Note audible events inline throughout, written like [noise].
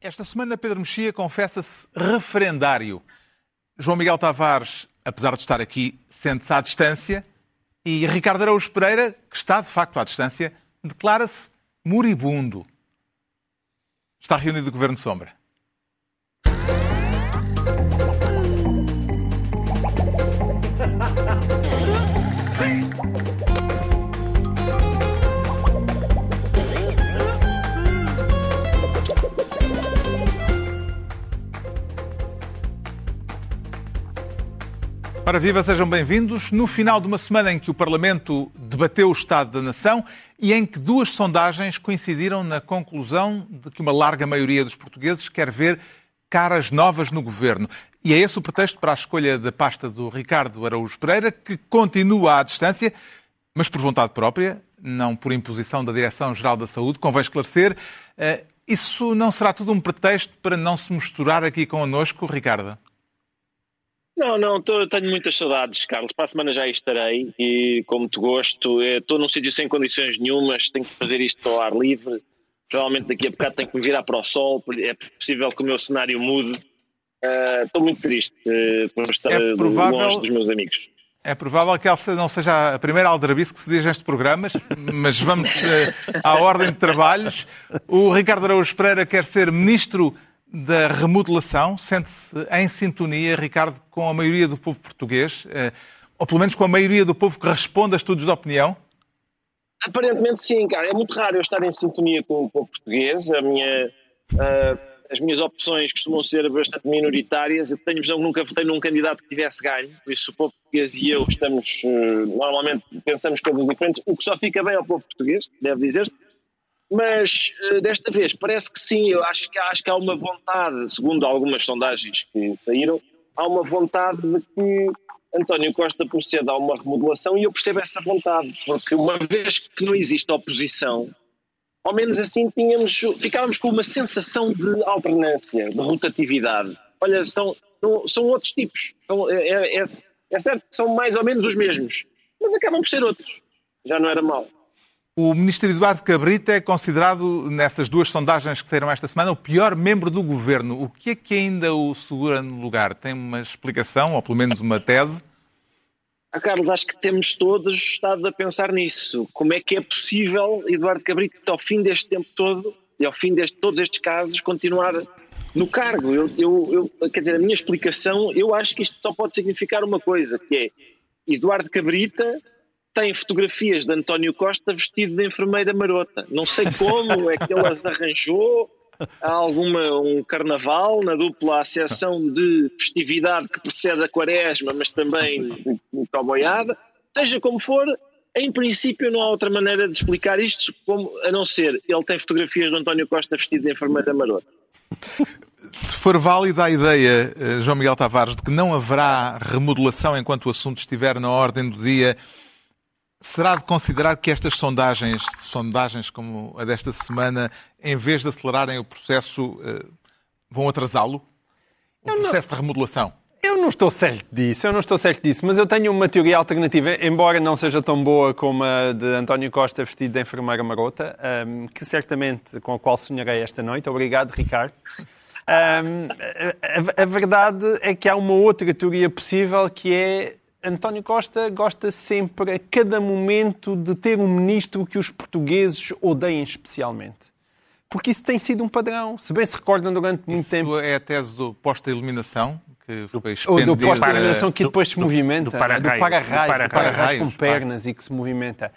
Esta semana, Pedro Mexia confessa-se referendário. João Miguel Tavares, apesar de estar aqui, sente-se à distância. E Ricardo Araújo Pereira, que está de facto à distância, declara-se moribundo. Está reunido o Governo Sombra. Para viva, sejam bem-vindos. No final de uma semana em que o Parlamento debateu o Estado da Nação e em que duas sondagens coincidiram na conclusão de que uma larga maioria dos portugueses quer ver caras novas no governo. E é esse o pretexto para a escolha da pasta do Ricardo Araújo Pereira, que continua à distância, mas por vontade própria, não por imposição da Direção-Geral da Saúde. Convém esclarecer. Eh, isso não será tudo um pretexto para não se misturar aqui connosco, Ricardo? Não, não, tô, tenho muitas saudades, Carlos. Para a semana já estarei e, como te gosto, é, estou num sítio sem condições nenhumas, tenho que fazer isto ao ar livre. Provavelmente daqui a bocado tenho que me virar para o sol, é possível que o meu cenário mude. Uh, estou muito triste uh, por estar é provável, longe dos meus amigos. É provável que ela não seja a primeira aldrabice que se diz neste programa, mas vamos uh, à ordem de trabalhos. O Ricardo Araújo Pereira quer ser ministro da remodelação sente-se em sintonia, Ricardo, com a maioria do povo português, eh, ou pelo menos com a maioria do povo que responde a estudos de opinião? Aparentemente sim, cara. É muito raro eu estar em sintonia com o povo português. A minha, uh, as minhas opções costumam ser bastante minoritárias. Eu tenho visão que nunca votei num candidato que tivesse ganho, por isso o povo português e eu estamos, uh, normalmente pensamos coisas diferentes, o que só fica bem ao povo português, deve dizer-se. Mas uh, desta vez parece que sim, eu acho que, acho que há uma vontade, segundo algumas sondagens que saíram, há uma vontade de que António Costa proceda a uma remodelação e eu percebo essa vontade, porque uma vez que não existe oposição, ao menos assim tínhamos, ficávamos com uma sensação de alternância, de rotatividade. Olha, estão, são outros tipos, é, é, é, é certo que são mais ou menos os mesmos, mas acabam por ser outros. Já não era mal. O ministro Eduardo Cabrita é considerado, nessas duas sondagens que saíram esta semana, o pior membro do governo. O que é que ainda o segura no lugar? Tem uma explicação, ou pelo menos uma tese? Ah, Carlos, acho que temos todos estado a pensar nisso. Como é que é possível Eduardo Cabrita, ao fim deste tempo todo, e ao fim de todos estes casos, continuar no cargo? Eu, eu, eu, quer dizer, a minha explicação, eu acho que isto só pode significar uma coisa, que é Eduardo Cabrita tem fotografias de António Costa vestido de enfermeira marota. Não sei como é que ele as arranjou. Há alguma um carnaval na dupla acessão de festividade que precede a quaresma, mas também muito aboiada. Seja como for, em princípio não há outra maneira de explicar isto como, a não ser ele tem fotografias de António Costa vestido de enfermeira marota. Se for válida a ideia, eh, João Miguel Tavares, de que não haverá remodelação enquanto o assunto estiver na ordem do dia, Será de considerar que estas sondagens, sondagens como a desta semana, em vez de acelerarem o processo, eh, vão atrasá-lo? O eu processo não... de remodelação? Eu não estou certo disso, eu não estou certo disso, mas eu tenho uma teoria alternativa, embora não seja tão boa como a de António Costa vestido de enfermeira marota, um, ehm, que certamente com a qual sonharei esta noite. Obrigado, Ricardo. Um, ehm, a, a, a verdade é que há uma outra teoria possível que é António Costa gosta sempre, a cada momento, de ter um ministro que os portugueses odeiem especialmente. Porque isso tem sido um padrão. Se bem se recordam durante muito isso tempo. é a tese do pós-eliminação? Que foi Ou do pós-eliminação que depois do, se movimenta. Do, para-raio. Do para-raio, para com pernas e que se movimenta.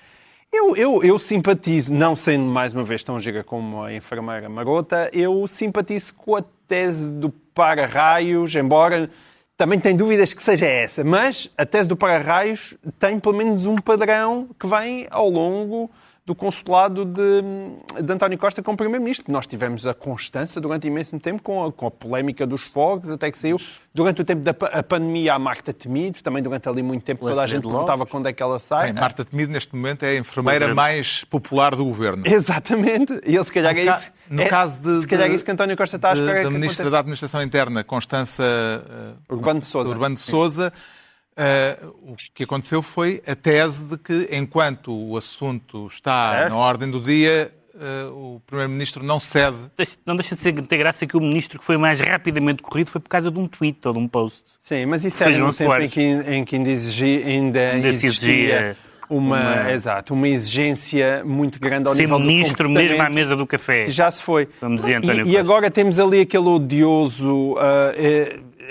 Eu, eu, eu simpatizo, não sendo mais uma vez tão giga como a enfermeira marota, eu simpatizo com a tese do para-raios, embora também tem dúvidas que seja essa, mas a tese do para-raios tem pelo menos um padrão que vem ao longo do consulado de, de António Costa como Primeiro-Ministro. Nós tivemos a constância durante imenso tempo com a, com a polémica dos fogos, até que saiu durante o tempo da a pandemia a Marta Temido, também durante ali muito tempo toda a gente perguntava quando é que ela sai. Bem, Marta Temido neste momento é a enfermeira mais popular do governo. Exatamente. E ele se calhar no é isso. No é, caso de, se calhar é isso que António Costa está a esperar. Da Ministra aconteça. da Administração Interna, Constança uh, Urbano de Souza. Urbano de Souza Uh, o que aconteceu foi a tese de que, enquanto o assunto está é. na ordem do dia, uh, o Primeiro-Ministro não cede. Não deixa de ser ter graça que o Ministro que foi mais rapidamente corrido foi por causa de um tweet ou de um post. Sim, mas isso era no tempo em que, em que ainda, exigia, ainda, ainda existia uma, uma, exato, uma exigência muito grande ao Ser nível ministro do mesmo à mesa do café. Já se foi. Vamos dizer, António e, e agora temos ali aquele odioso uh,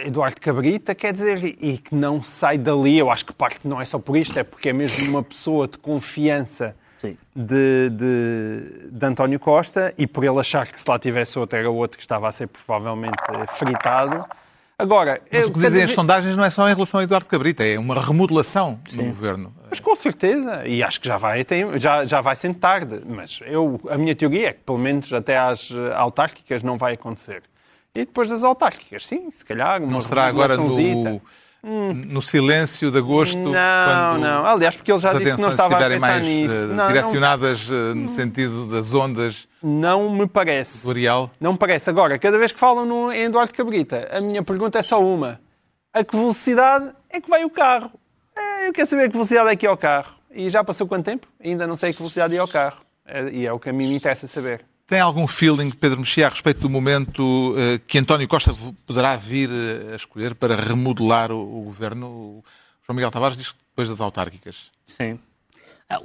Eduardo Cabrita, quer dizer, e que não sai dali. Eu acho que parte não é só por isto, é porque é mesmo uma pessoa de confiança de, de, de, António Costa e por ele achar que se lá tivesse outro era outro que estava a ser provavelmente fritado. Agora, Mas o que dizem as sondagens não é só em relação a Eduardo Cabrita, é uma remodelação Sim. no governo. Mas com certeza, e acho que já vai, tem, já, já vai sendo tarde. Mas eu, a minha teoria é que pelo menos até às autárquicas não vai acontecer. E depois das autárquicas, sim, se calhar. Não será agora no, hum. no silêncio de agosto? Não, não. Aliás, porque ele já disse que não estava a pensar mais, nisso. Uh, não, direcionadas não... Uh, no sentido das ondas. Não me parece. Do Não me parece. Agora, cada vez que falam no, em Eduardo Cabrita, a minha pergunta é só uma. A que velocidade é que vai o carro? É, eu quero saber a que velocidade é que é o carro. E já passou quanto tempo? Ainda não sei a que velocidade é o carro. E é o que a mim me interessa saber. Tem algum feeling, Pedro Mexia, a respeito do momento uh, que António Costa poderá vir uh, a escolher para remodelar o, o, governo? O João Miguel Tavares diz que depois das autárquicas. Sim.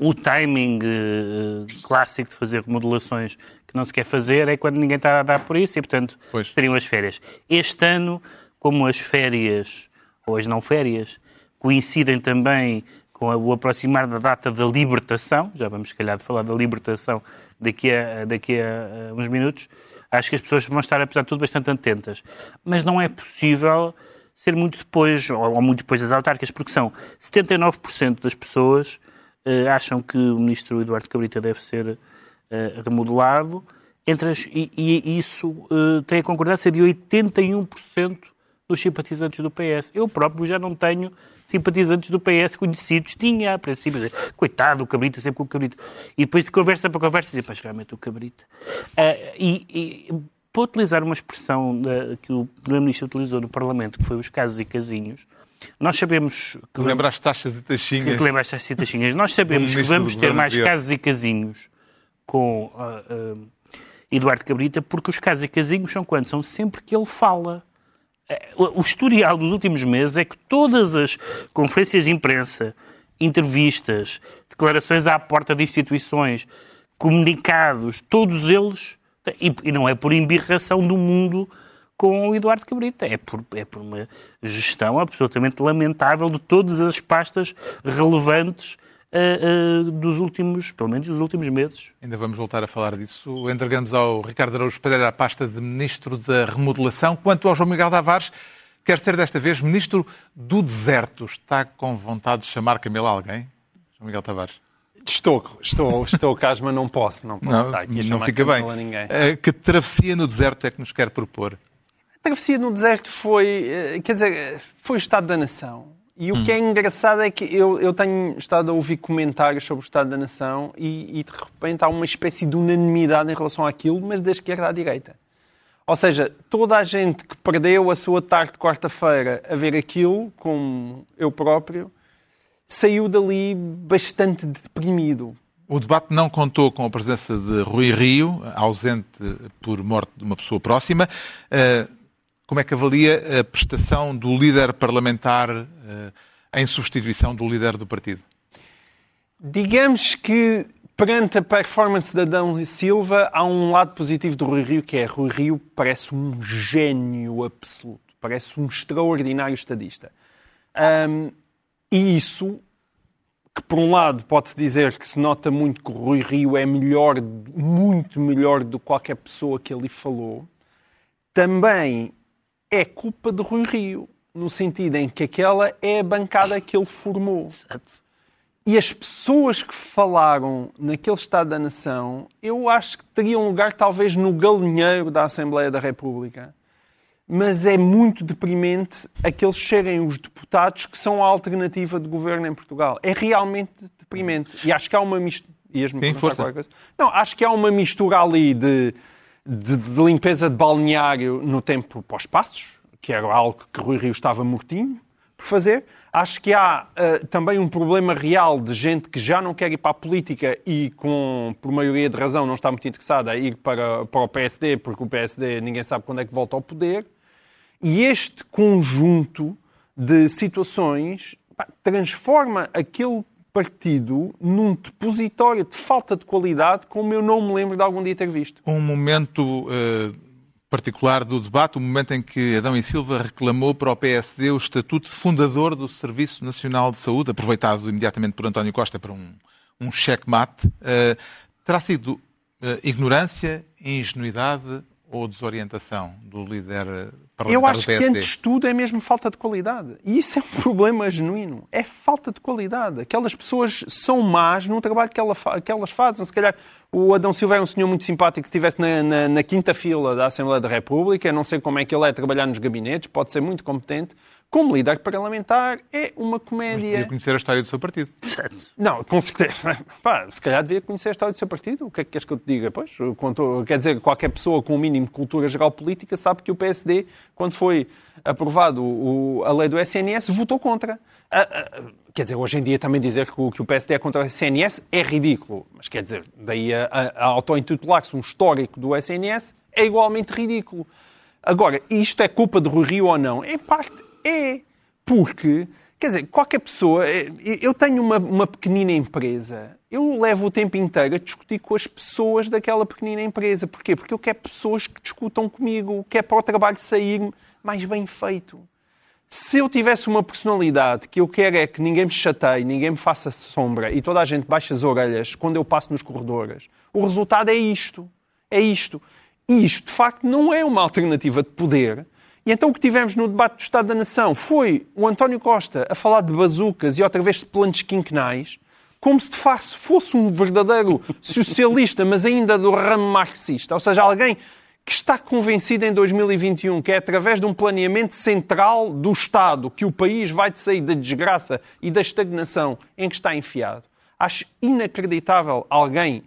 O timing uh, clássico de fazer remodelações que não se quer fazer é quando ninguém está a dar por isso e, portanto, pois. seriam as férias. Este ano, como as férias, ou as não férias, coincidem também com o aproximar da data da libertação, já vamos, se calhar, de falar da libertação daqui a, daqui a uns minutos, acho que as pessoas vão estar, apesar de tudo, bastante atentas. Mas não é possível ser muito depois, ou, muito depois das autárquicas, porque são 79% das pessoas uh, acham que o ministro Eduardo Cabrita deve ser uh, remodelado, entre as, e, e, isso uh, tem a concordância de 81% dos simpatizantes do PS. Eu próprio já não tenho simpatizantes do PS conhecidos, tinha a princípio, coitado, o Cabrita, sempre com o Cabrita. E depois de conversa para conversa, dizia, pois realmente o Cabrita. Uh, e, e para utilizar uma expressão uh, que o Primeiro-Ministro utilizou no Parlamento, que foi os casos e casinhos, nós sabemos que. Lembra as taxas e taxinhas. Que lembra as taxas e taxinhas. Nós sabemos que vamos ter mais casos e casinhos com uh, uh, Eduardo Cabrita, porque os casos e casinhos são quando? São sempre que ele fala. O historial dos últimos meses é que todas as conferências de imprensa, entrevistas, declarações à porta de instituições, comunicados, todos eles, e, não é por embirração do mundo com o Eduardo Cabrita, é por, é por uma gestão absolutamente lamentável de todas as pastas relevantes uh, uh, dos últimos, pelo menos dos últimos meses. Ainda vamos voltar a falar disso. Entregamos ao Ricardo Araújo Pereira a pasta de Ministro da Remodelação. Quanto ao João Miguel Tavares, quer ser desta vez Ministro do Deserto. Está com vontade de chamar Camila alguém? João Miguel Tavares. Estou, estou, estou, Casma, não posso, não posso não, estar aqui a não fica bem. A ninguém. Eh, que travessia no deserto é que nos quer propor? A travessia no deserto foi, quer dizer, foi o Estado da Nação. E o hum. que é engraçado é que eu, eu tenho estado a ouvir comentários sobre o Estado da Nação e, e, de repente há uma espécie de unanimidade em relação àquilo, mas da esquerda à direita. Ou seja, toda a gente que perdeu a sua tarde de quarta-feira a ver aquilo, como eu próprio, saiu dali bastante deprimido. O debate não contou com a presença de Rui Rio, ausente por morte de uma pessoa próxima. Uh, como é que avalia a prestação do líder parlamentar eh, em substituição do líder do partido? Digamos que perante a performance da Adão Silva há um lado positivo do Rui Rio, que é Rui Rio parece um gênio absoluto, parece um extraordinário estadista. Um, e isso, que por um lado pode-se dizer que se nota muito que o Rui Rio é melhor, muito melhor do que qualquer pessoa que ali falou, também é culpa de Rui Rio, no sentido em que aquela é a bancada que ele formou. E as pessoas que falaram naquele Estado da Nação, eu acho que teriam lugar talvez no galinheiro da Assembleia da República. Mas é muito deprimente aqueles serem os deputados que são a alternativa de governo em Portugal. É realmente deprimente. E acho que há uma mistura. Tem força. Não, acho que há uma mistura ali de de, de limpeza de balneário no tempo pós-passos, que era algo que Rui Rio estava mortinho, por fazer. Acho que há uh, também um problema real de gente que já não quer ir para a política e, com, por maioria de razão, não está muito interessada a ir para, para o PSD, porque o PSD ninguém sabe quando é que volta ao poder. E este conjunto de situações pá, transforma aquele partido num depositório de falta de qualidade como eu não me lembro de algum dia ter visto. Um momento uh, particular do debate, o momento em que Adão e Silva reclamou para o PSD o estatuto de fundador do Serviço Nacional de Saúde, aproveitado imediatamente por António Costa para um, um checkmate. Uh, terá sido uh, ignorância, ingenuidade ou desorientação do líder eu acho que antes de tudo é mesmo falta de qualidade. E isso é um [laughs] problema genuíno. É falta de qualidade. Aquelas pessoas são más no trabalho que, ela, que elas fazem. Se calhar o Adão Silva é um senhor muito simpático. Se estivesse na, na, na, quinta fila da Assembleia da República, não sei como é que ele é trabalhar nos gabinetes, pode ser muito competente. Como líder parlamentar, é uma comédia. Mas devia conhecer a história do seu partido. Certo. Não, com certeza. [laughs] Pá, se calhar devia conhecer a história do seu partido. O que é que queres que eu te diga? Pois, quanto, quer dizer, qualquer pessoa com o um mínimo de cultura geral política sabe que o PSD, quando foi aprovado o, a lei do SNS, votou contra. quer dizer, hoje em dia também dizer que o, que o PSD é contra o SNS é ridículo. Mas quer dizer, daí a, a, a auto-intitular-se um histórico do SNS é igualmente ridículo. Agora, isto é culpa de Rui Rio ou não? Em parte é porque, quer dizer, qualquer pessoa. É, eu tenho uma, uma pequenina empresa, eu levo o tempo inteiro a discutir com as pessoas daquela pequenina empresa. Porquê? Porque eu quero pessoas que discutam comigo, quero para o trabalho sair mais bem feito. Se eu tivesse uma personalidade que eu quero é que ninguém me chateie, ninguém me faça sombra e toda a gente baixe as orelhas quando eu passo nos corredores, o resultado é isto. É isto. E isto, de facto, não é uma alternativa de poder e então o que tivemos no debate do Estado da Nação foi o António Costa a falar de bazucas e outra vez de planos quinquenais, como se de facto fosse um verdadeiro [laughs] socialista, mas ainda do ramo marxista. Ou seja, alguém que está convencido em 2021 que é através de um planeamento central do Estado que o país vai sair da desgraça e da estagnação em que está enfiado. Acho inacreditável alguém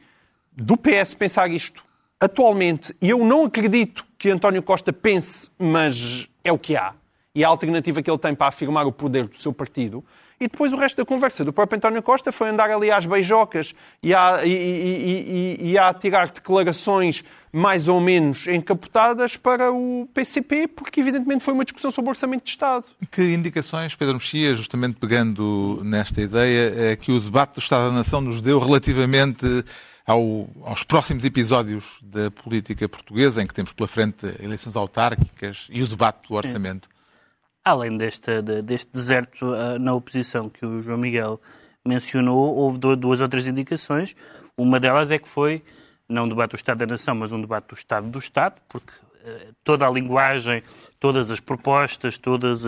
do PS pensar isto atualmente, e eu não acredito que António Costa pense, mas é o que há, e a alternativa que ele tem para afirmar o poder do seu partido. E depois o resto da conversa do próprio António Costa foi andar ali às beijocas e a, e, e, e, e a tirar declarações mais ou menos encapotadas para o PCP, porque evidentemente foi uma discussão sobre o Orçamento de Estado. Que indicações, Pedro Mexia, justamente pegando nesta ideia, é que o debate do Estado da Nação nos deu relativamente ao, aos próximos episódios da política portuguesa, em que temos pela frente eleições autárquicas e o debate do orçamento? Além deste, deste deserto uh, na oposição que o João Miguel mencionou, houve duas outras indicações. Uma delas é que foi não um debate do Estado da Nação, mas um debate do Estado do Estado, porque uh, toda a linguagem, todas as propostas, todos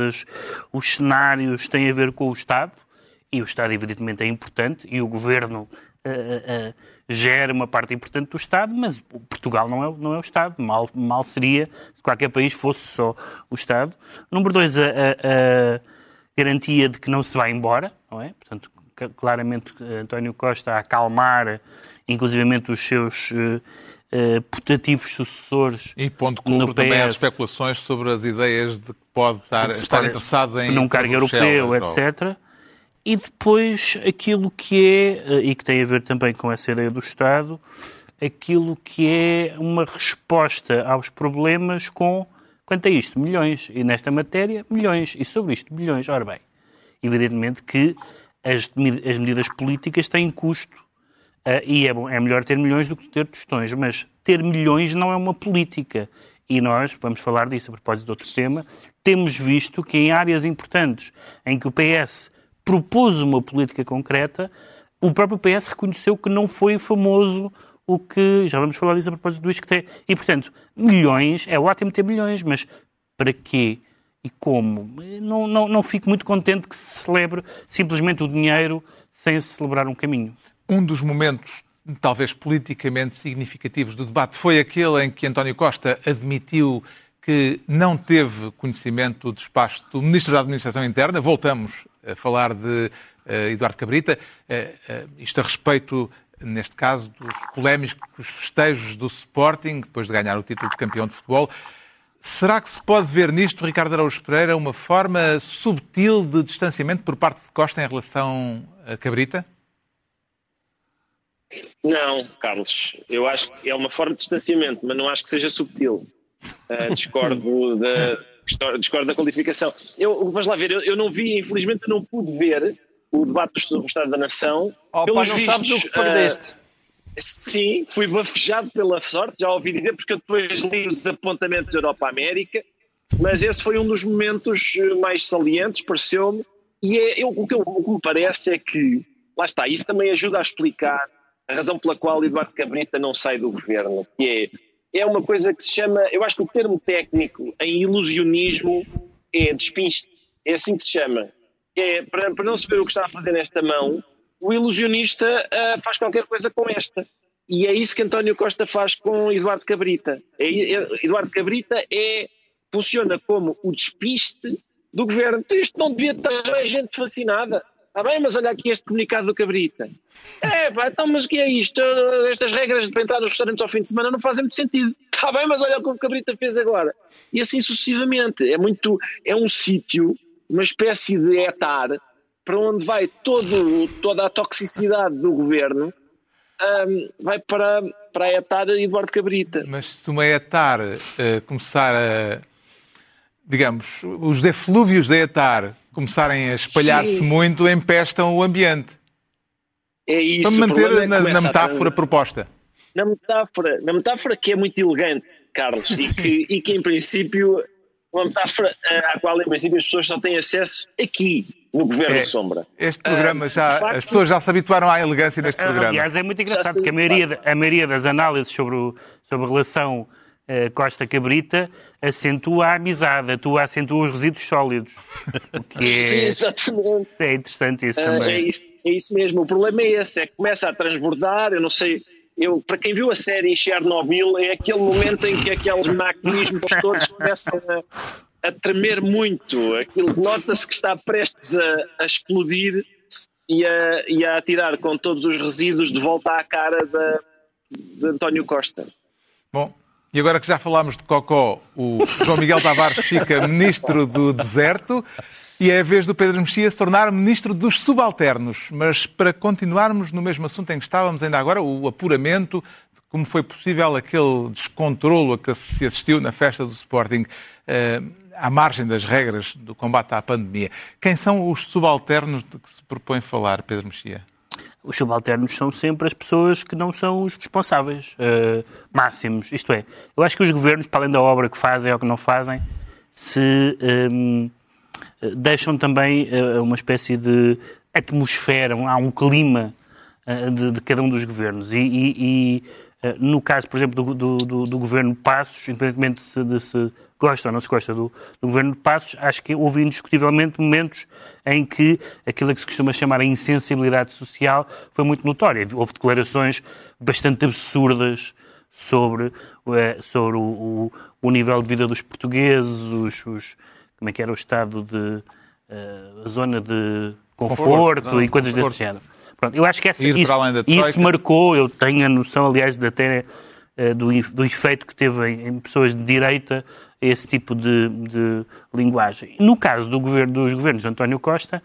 os cenários têm a ver com o Estado, e o Estado, evidentemente, é importante, e o Governo uh, gera uma parte importante do Estado, mas Portugal não é, não é o Estado. Mal, mal seria se qualquer país fosse só o Estado. Número dois, a, a, a garantia de que não se vai embora, não é? Portanto, claramente António Costa a acalmar, inclusivamente os seus uh, putativos sucessores. E ponto clube também as especulações sobre as ideias de que pode estar, estar interessado em. Num cargo europeu, etc. E depois aquilo que é, eh, e que tem a ver também com essa ideia do Estado, aquilo que é uma resposta aos problemas com, quanto a isto, milhões. E nesta matéria, milhões. E sobre isto, milhões. Ora bem, evidentemente que as, as medidas políticas têm custo. Uh, e é, bom, é melhor ter milhões do que ter tostões, mas ter milhões não é uma política. E nós, vamos falar disso a propósito de outro tema, temos visto que em áreas importantes em que o PS propôs uma política concreta, o próprio PS reconheceu que não foi famoso o que. Já vamos falar disso a propósito do ISCTE. E, portanto, milhões, é ótimo ter milhões, mas para quê e como? Não, não, não fico muito contente que se celebre simplesmente o dinheiro sem se celebrar um caminho. Um dos momentos talvez politicamente significativos do debate foi aquele em que António Costa admitiu que não teve conhecimento do despacho do Ministro da Administração Interna. Voltamos a falar de uh, Eduardo Cabrita. Uh, isto a respeito, neste caso, dos polémicos festejos do Sporting, depois de ganhar o título de campeão de futebol. Será que se pode ver nisto, Ricardo Araújo Pereira, uma forma subtil de distanciamento por parte de Costa em relação a Cabrita? Não, Carlos. Eu acho que é uma forma de distanciamento, mas não acho que seja subtil. Uh, discordo, [laughs] da, discordo da qualificação. Eu, vamos lá ver, eu, eu, não vi, infelizmente, eu não pude ver o debate do Estado da Nação. Oh, Pelos pá, não vistos, sabes o que perdeste. Uh, Sim, fui bafejado pela sorte, já ouvi dizer, porque eu depois li os apontamentos da Europa América, mas esse foi um dos momentos eh, mais salientes, pareceu-me, e é, eu, o, que eu, o que me parece é que, lá está, isso também ajuda a explicar a razão pela qual Eduardo Cabrita não sai do governo, que é, é uma coisa que se chama, eu acho que o termo técnico em ilusionismo é despinste, é assim que se chama. É, para, para não se ver o que está a fazer nesta mão, o ilusionista uh, faz qualquer coisa com esta. E é isso que António Costa faz com Eduardo Cabrita. É, é, Eduardo Cabrita é, funciona como o despiste do governo. Então, isto não devia estar a gente fascinada. Está bem, mas olha aqui este comunicado do Cabrita. É, pá, então, mas que é isto? Estas regras de entrar nos restaurantes ao fim de semana não fazem muito sentido. Está bem, mas olha o que o Cabrita fez agora. E assim sucessivamente. É muito, é um sítio, uma espécie de etar, para onde vai todo, toda a toxicidade do governo, um, vai para, para a etar Eduardo Cabrita. Mas se uma etar uh, começar a, digamos, os eflúvios da etar começarem a espalhar-se muito, empestam o ambiente. É isso. Para manter é na, na, metáfora a... proposta. Na metáfora, na metáfora que é muito elegante, Carlos, e [laughs] que, e que em princípio, uma metáfora eh, à qual em princípio as pessoas só têm acesso aqui, no Governo é, Sombra. Este programa ah, já. Facto, as pessoas já se habituaram à elegância deste programa. Aliás, é muito engraçado porque a maioria, a maioria das análises sobre, o, sobre a relação uh, Costa-Cabrita acentua a amizade, atua, acentua os resíduos sólidos. O que é, Sim, exatamente. É interessante isso uh, também. É isso, é isso mesmo. O problema é esse, é que começa a transbordar, eu não sei. Eu, para quem viu a série Chernobyl, é aquele momento em que aqueles maquinismos todos começam a, a tremer muito. Aquilo nota-se que está prestes a, a explodir e a, e a atirar com todos os resíduos de volta à cara da, de António Costa. Bom, e agora que já falámos de Cocó, o João Miguel Tavares fica [laughs] ministro do deserto e é a vez do Pedro Mexia se tornar ministro dos subalternos. Mas para continuarmos no mesmo assunto em que estávamos ainda agora, o apuramento de como foi possível aquele descontrolo a que se assistiu na festa do Sporting. Uh, à margem das regras do combate à pandemia. Quem são os subalternos de que se propõe falar, Pedro Mexia? Os subalternos são sempre as pessoas que não são os responsáveis uh, máximos. Isto é, eu acho que os governos, para além da obra que fazem ou que não fazem, se um, ehm, deixam também uh, uma espécie de atmosfera, há um clima uh, de, de, cada um dos governos. E, e, e no caso, por exemplo, do, do, do, do governo Passos, independentemente de se, de se gosta ou não se gosta do, do governo Passos, acho que houve indiscutivelmente momentos em que aquilo que se costuma chamar a insensibilidade social foi muito notória. Houve declarações bastante absurdas sobre, eh, sobre o, o, o nível de vida dos portugueses, os, os, como é que era o estado de uh, a zona de conforto, conforto e coisas conforto. desse género. Pronto, eu acho que essa, isso, isso marcou, eu tenho a noção, aliás, de até uh, do, do efeito que teve em, em pessoas de direita esse tipo de, de linguagem. No caso do governo, dos governos de António Costa,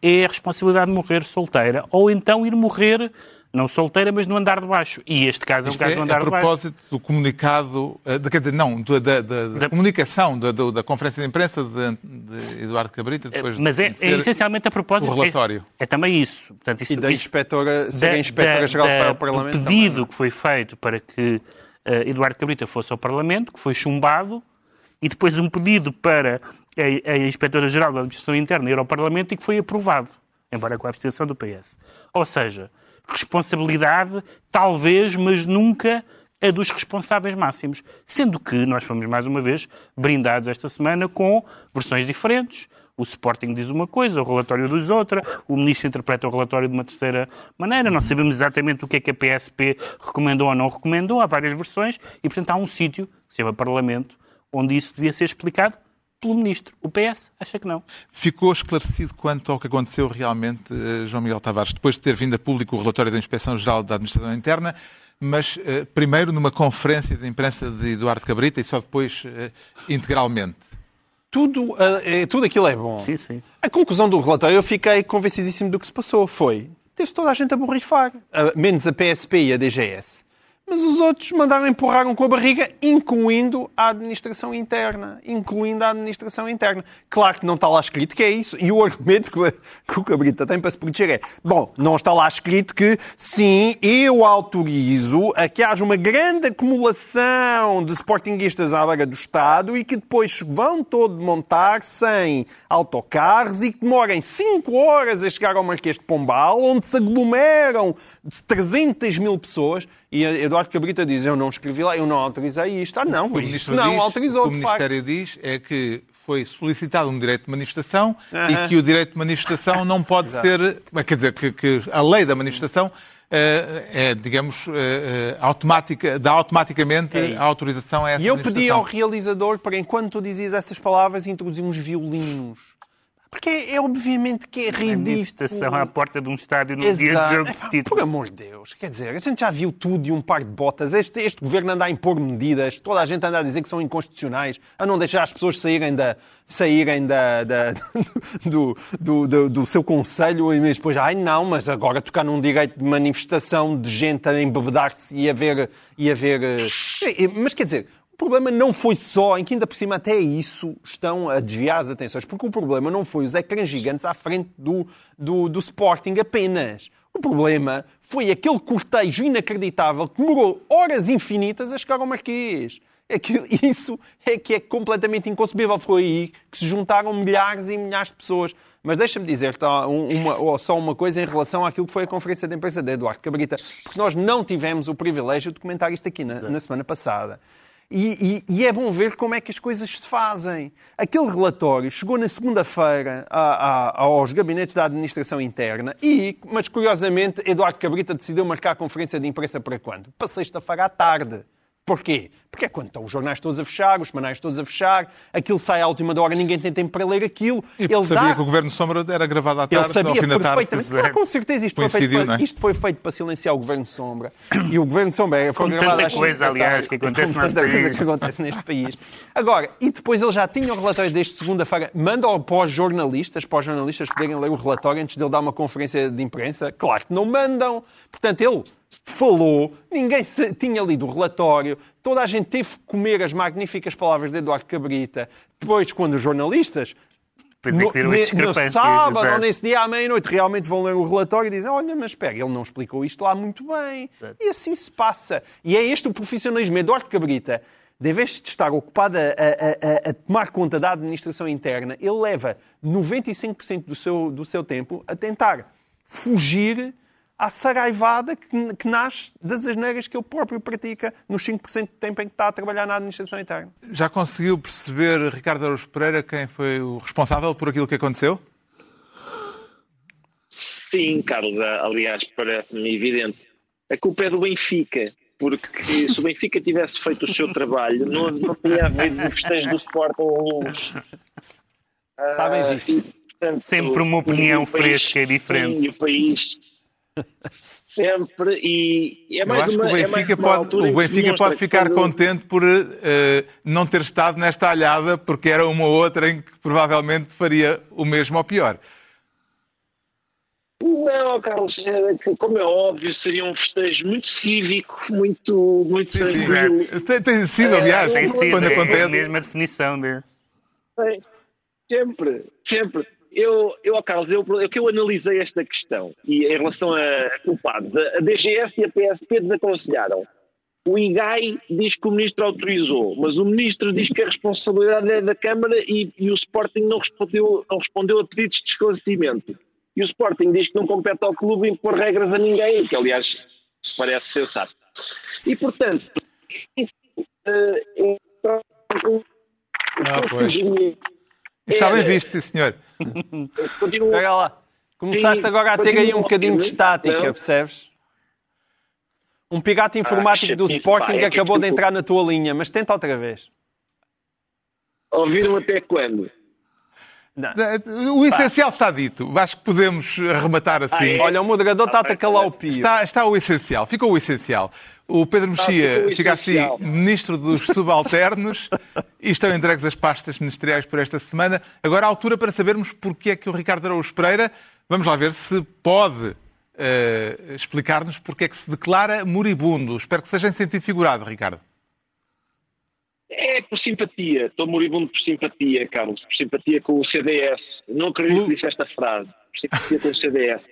é a responsabilidade de morrer solteira, ou então ir morrer não solteira, mas no andar de baixo. E este caso Isto é um caso é no andar de baixo. A propósito do comunicado, eh, de, quer dizer, não, da, da, da, da comunicação, da, da, conferência de imprensa de, de Eduardo Cabrita, depois Mas é, de é essencialmente a propósito. O relatório. É, é também isso. Portanto, isso e da inspetora, ser a inspetora-geral para o Parlamento. O pedido também, é? que foi feito para que uh, Eduardo Cabrita fosse ao Parlamento, que foi chumbado, e depois um pedido para a, a Inspetora-Geral da Administração Interna ir ao Parlamento e que foi aprovado, embora com a abstenção do PS. Ou seja, responsabilidade, talvez, mas nunca a dos responsáveis máximos. Sendo que nós fomos, mais uma vez, brindados esta semana com versões diferentes. O Sporting diz uma coisa, o relatório diz outra, o Ministro interpreta o relatório de uma terceira maneira, não sabemos exatamente o que é que a PSP recomendou ou não recomendou, há várias versões, e portanto há um sítio, que se chama Parlamento, onde isso devia ser explicado pelo Ministro. O PS acha que não. Ficou esclarecido quanto ao que aconteceu realmente, eh, João Miguel Tavares, depois de ter vindo a público o relatório da Inspeção-Geral da Administração Interna, mas uh, primeiro numa conferência de imprensa de Eduardo Cabrita e só depois uh, integralmente. Tudo, uh, tudo aquilo é bom. Sim, sim. A conclusão do relatório, eu fiquei convencidíssimo do que se passou. Foi, teve toda a gente a borrifar, menos a PSP e a DGS mas os outros mandaram empurraram com a barriga, incluindo a administração interna. Incluindo a administração interna. Claro que não está lá escrito que é isso. E o argumento que o Cabrita tem para se proteger é: bom, não está lá escrito que sim, eu autorizo a que haja uma grande acumulação de sportinguistas à beira do Estado e que depois vão todo montar sem autocarros e que demorem 5 horas a chegar ao Marquês de Pombal, onde se aglomeram 300 mil pessoas. E Eduardo Cabrita diz: Eu não escrevi lá, eu não autorizei isto. Ah, não, o isto não diz, autorizou. O que o Ministério diz é que foi solicitado um direito de manifestação uh -huh. e que o direito de manifestação não pode [laughs] ser. Quer dizer, que, que, a lei da manifestação. Uh, é, digamos, uh, automática, dá automaticamente é a autorização a essa E eu pedi ao realizador para, enquanto tu dizias essas palavras, introduzir uns violinos porque é, obviamente que é ridículo. A manifestação à porta de um estádio no Exato. dia de jogo de título. Por amor de Deus, quer dizer, a gente já viu tudo e um par de botas. Este, este governo anda a impor medidas, toda a gente anda a dizer que são inconstitucionais, a não deixar as pessoas saírem da, saírem da, da [laughs] do, do, do, do, seu conselho e depois, ai não, mas agora tocar num direito de manifestação de gente a embebedar-se e a ver. E a ver eh, mas quer dizer, problema não foi só, em que ainda por cima até isso estão a desviar as atenções, porque o problema não foi os ecrãs gigantes à frente do, do, do Sporting apenas. O problema foi aquele cortejo inacreditável que demorou horas infinitas a chegar ao Marquês. Aquilo, isso é que é completamente inconcebível. Foi aí que se juntaram milhares e milhares de pessoas. Mas deixa-me dizer tá, uma, só uma coisa em relação àquilo que foi a conferência de imprensa de Eduardo Cabrita, porque nós não tivemos o privilégio de comentar isto aqui na, na semana passada. E, e, e, é bom ver como é que as coisas se fazem. Aquele relatório chegou na segunda-feira aos gabinetes da administração interna e, mas curiosamente, Eduardo Cabrita decidiu marcar a conferência de imprensa para quando? Para sexta-feira à tarde. Porquê? Porque é quando estão os jornais todos a fechar, os semanais todos a fechar, aquilo sai à última hora, ninguém tem tempo para ler aquilo. E ele sabia dá... que o Governo Sombra era gravado à tarde, ele sabia ao fim da tarde. Ah, com certeza isto foi, feito para, é? isto foi feito para silenciar o Governo Sombra. E o Governo Sombra foi Como gravado às coisa, aliás, que acontece neste país. que acontece neste país. Agora, e depois ele já tinha o relatório desde segunda-feira, manda-o para os jornalistas, para os jornalistas poderem ler o relatório antes de ele dar uma conferência de imprensa. Claro que não mandam. Portanto, ele falou, ninguém tinha lido o relatório, toda a gente teve que comer as magníficas palavras de Eduardo Cabrita. Depois, quando os jornalistas Pois é que no, no sábado exato. ou nesse dia à meia-noite realmente vão ler o relatório e dizem olha, mas espera, ele não explicou isto lá muito bem. Exato. E assim se passa. E é este o profissionalismo. Eduardo Cabrita, de vez de estar ocupado a, a, a, a tomar conta da administração interna, ele leva 95% do seu, do seu tempo a tentar fugir à saraivada que, que nasce das asneiras que ele próprio pratica nos 5% de tempo em que está a trabalhar na administração interna. Já conseguiu perceber, Ricardo Araújo Pereira, quem foi o responsável por aquilo que aconteceu? Sim, Carlos, aliás, parece-me evidente. A culpa é do Benfica, porque se o Benfica tivesse feito o seu trabalho, não, não tinha havido festejos do Sporting nenhums. Está bem visto. portanto, Sempre uma opinião fresca e diferente. Sim, o país sempre e é mais Eu acho uma, que o é Benfica é pode, o Benfica pode ficar quando... contente por uh, não ter estado nesta alhada porque era uma outra em que provavelmente faria o mesmo ou pior. Não, Carlos, é como é óbvio, seria um festejo muito cívico, muito, muito sim, sim. Tem, tem, sido, aliás, é, tem sido, quando é, acontece. É a mesma definição dele. Sempre, sempre eu, eu, Carlos, eu, eu, que eu analisei esta questão e em relação a culpados, a, a DGS e a PSP desaconselharam. O IGAI diz que o ministro autorizou, mas o ministro diz que a responsabilidade é da Câmara e, e o Sporting não respondeu, não respondeu a pedidos de esclarecimento. E o Sporting diz que não compete ao clube impor regras a ninguém, que aliás parece sensato. E portanto, uh, ah, pois. Está bem visto, sim, senhor. [laughs] Continuo... Pega lá. Começaste agora a ter aí um bocadinho de estática, percebes? Um pirata ah, informático ah, do [laughs] Sporting pá, é acabou de entrar na tua linha, mas tenta outra vez. Ouviram até quando? Não. O essencial está dito. Acho que podemos arrematar assim. Olha, o moderador está a calar o pio. Está, está o essencial. Ficou o essencial. O Pedro Mexia fica assim ministro dos subalternos [laughs] e estão entregues as pastas ministeriais por esta semana. Agora a altura para sabermos porque é que o Ricardo Araújo Pereira, vamos lá ver se pode uh, explicar-nos porque é que se declara moribundo. Espero que seja em sentido figurado, Ricardo. É por simpatia, estou moribundo por simpatia, Carlos, por simpatia com o CDS. Não acredito que disse esta frase, por simpatia com o CDS.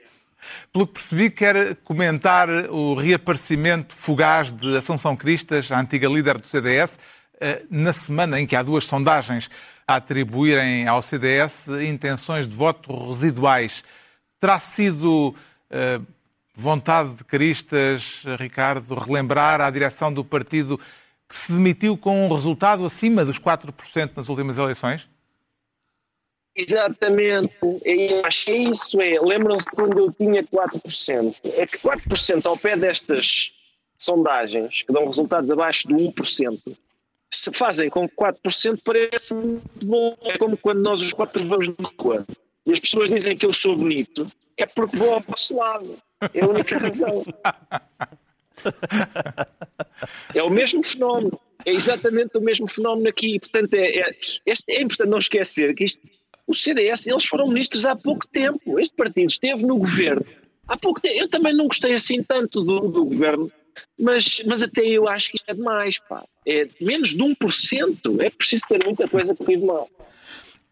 Pelo que percebi, quer comentar o reaparecimento fugaz de Assunção Cristas, a antiga líder do CDS, eh, na semana em que há duas sondagens a atribuírem ao CDS intenções de voto residuais. Terá sido uh, vontade de Cristas, Ricardo, relembrar à direção do partido que se demitiu com um resultado acima dos 4% nas últimas eleições? Exatamente, eu acho que é isso é. Lembram-se quando eu tinha 4%? É que 4% ao pé destas sondagens, que dão resultados abaixo de 1%, se fazem com 4% parece muito bom. É como quando nós os quatro vamos na rua e as pessoas dizem que eu sou bonito, é porque vou ao vosso lado. É a única razão. É o mesmo fenómeno. É exatamente o mesmo fenómeno aqui. Portanto, é, é, é importante não esquecer que isto, o CDS, eles foram ministros há pouco tempo. Este partido esteve no governo há pouco tempo. Eu também não gostei assim tanto do, do governo, mas, mas até eu acho que isto é demais. Pá. É menos de 1%. É preciso ter muita coisa corrido mal.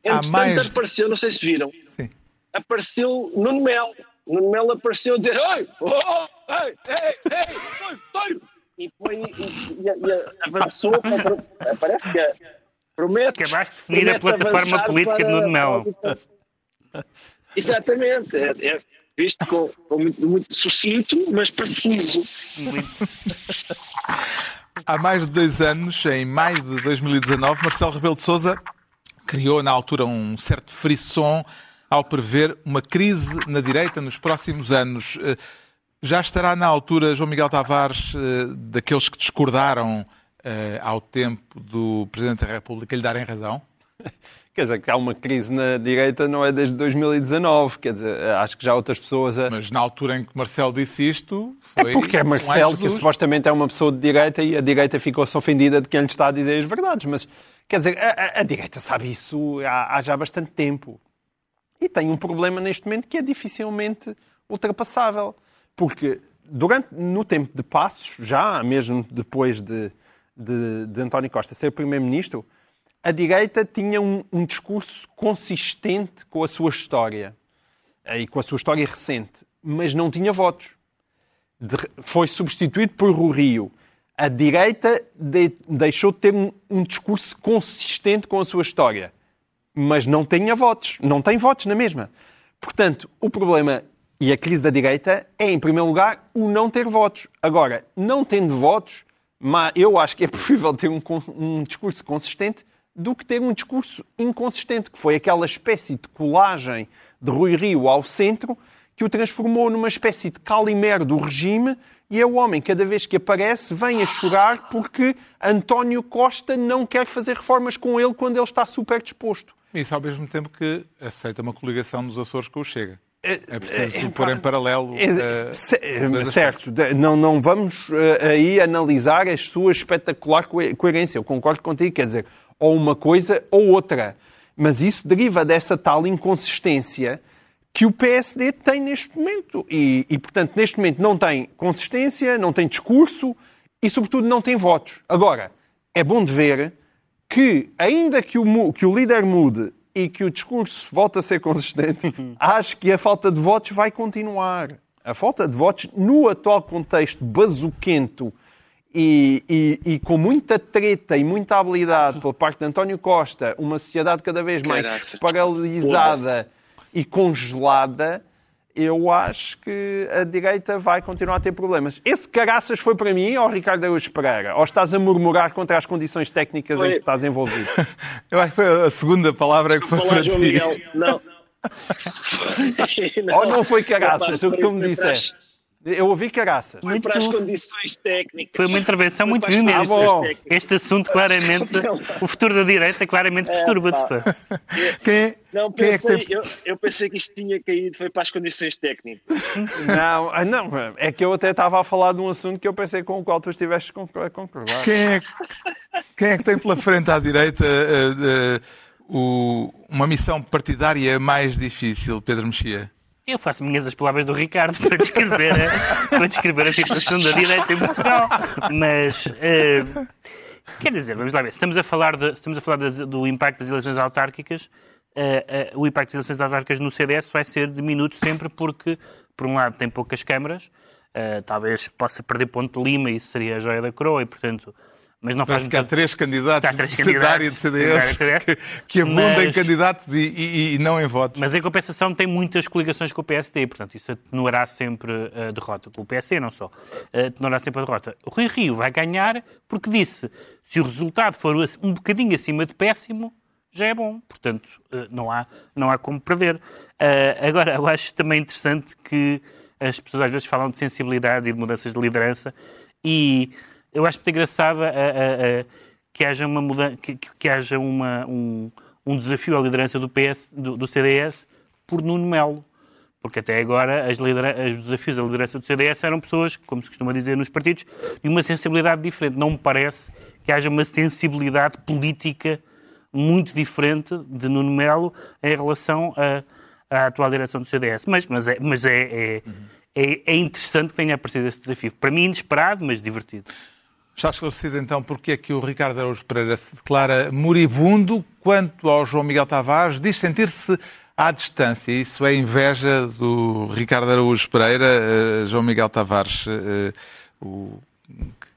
Entretanto, mais... apareceu, não sei se viram, Sim. apareceu Nuno Melo. Nuno Melo apareceu a dizer: Oi, oh, ei, ei, ei, estou, E foi, e, e, e avançou, [laughs] para, parece que promete. Acabaste de definir a plataforma política de Nuno Melo. Exatamente, é, é visto com, com muito, muito, sucinto, mas preciso. Muito. Há mais de dois anos, em maio de 2019, Marcelo Rebelo de Sousa criou na altura um certo frisson ao prever uma crise na direita nos próximos anos. Eh, já estará na altura, João Miguel Tavares, eh, daqueles que discordaram ao tempo do Presidente da República lhe darem razão? [laughs] Quer dizer, que há uma crise na direita não é desde 2019, quer dizer, acho que já outras pessoas... A... Mas na altura em que Marcelo disse isto, foi... É porque é Marcelo, que supostamente é uma pessoa de direita e a direita ficou-se ofendida de quem lhe está a dizer as verdades, mas, quer dizer, a, a, a direita sabe isso há, há já bastante tempo. E tem um problema neste momento que é dificilmente ultrapassável. Porque durante, no tempo de Passos, já mesmo depois de, de, de António Costa ser Primeiro-Ministro, a direita tinha um, um, discurso consistente com a sua história eh, e com a sua história recente, mas não tinha votos. De, foi substituído por Rio. A direita de, deixou de ter um, um discurso consistente com a sua história mas não tinha votos, não tem votos na mesma. Portanto, o problema e a crise da direita é, em primeiro lugar, o não ter votos. Agora, não tendo votos, eu acho que é preferível ter um, um discurso consistente do que ter um discurso inconsistente, que foi aquela espécie de colagem de Rui Rio ao centro que o transformou numa espécie de calimero do regime e é o homem, cada vez que aparece, vem a chorar porque António Costa não quer fazer reformas com ele quando ele está super disposto. Isso ao mesmo tempo que aceita uma coligação dos Açores com o Chega. É, é preciso é, pôr em paralelo. É, uh, certo, não, não vamos uh, aí analisar a sua espetacular coerência. Eu concordo contigo, quer dizer, ou uma coisa ou outra. Mas isso deriva dessa tal inconsistência que o PSD tem neste momento. E, e, portanto, neste momento não tem consistência, não tem discurso e, sobretudo, não tem votos. Agora, é bom de ver que, ainda que o, que o líder mude e que o discurso volte a ser consistente, [laughs] acho que a falta de votos vai continuar. A falta de votos, no atual contexto bazuquento e, e, e, com muita treta e muita habilidade pela parte de António Costa, uma sociedade cada vez mais paralisada e congelada, eu acho que a direita vai continuar a ter problemas. Esse caraças foi para mim ou Ricardo Araújo Pereira? Ou estás a murmurar contra as condições técnicas foi... em que estás envolvido? [laughs] eu acho que foi a segunda palavra que foi para João ti. Miguel. Não. [laughs] ou não foi caraças, o que tu me disseste? Eu ouvi caraças. Foi para as condições técnicas. Foi uma intervenção muito vinda. Este assunto, claramente, o futuro da direita, claramente é, perturba-se. [laughs] Quem, não, pensei, é que tem... eu, eu, pensei que isto tinha caído, foi para as condições técnicas. Não, ah, não, é que eu até estava a falar de um assunto que eu pensei com o qual tu estiveste a concordar. Quem é, quem é que tem pela frente à direita uh, uh, o, uma missão partidária mais difícil, Pedro Mexia? Eu faço minhas as palavras do Ricardo para descrever, a, [laughs] para descrever a situação da direita em Portugal. Mas, uh, quer dizer, vamos lá ver, estamos a falar, de, estamos a falar do impacto das eleições autárquicas. Uh, uh, o impacto das eleições autárquicas no CDS vai ser diminuto sempre porque, por um lado, tem poucas câmaras, talvez possa perder ponto de Lima, isso seria a joia da coroa, e, portanto, mas não faz que há três candidatos, há três candidatos de CDS, de CDS que, que abundam em candidatos e, e, e, não em votos. Mas em compensação tem muitas coligações com o PSD, portanto isso atenuará sempre a derrota. Com o PSD não só, atenuará sempre a derrota. O Rui Rio vai ganhar porque disse, se o resultado for um bocadinho acima de péssimo, já é bom. Portanto, eh, não há, não há como perder. Eh, agora, eu acho também interessante que as pessoas às vezes falam de sensibilidade e de mudanças de liderança e eu acho muito engraçado a, a, a, que haja, uma, mudança, que, que haja uma, um, um, desafio à liderança do, PS, do, do, CDS por Nuno Melo. Porque até agora as os desafios à liderança do CDS eram pessoas, como se costuma dizer nos partidos, de uma sensibilidade diferente. Não me parece que haja uma sensibilidade política muito diferente de Nuno Melo em relação à atual direção do CDS. Mas, mas, é, mas é, é, é, é interessante que tenha aparecido esse desafio. Para mim, inesperado, mas divertido. Está esclarecido então porque é que o Ricardo Araújo Pereira se declara moribundo quanto ao João Miguel Tavares, diz sentir-se à distância. Isso é inveja do Ricardo Araújo Pereira, uh, João Miguel Tavares, uh, o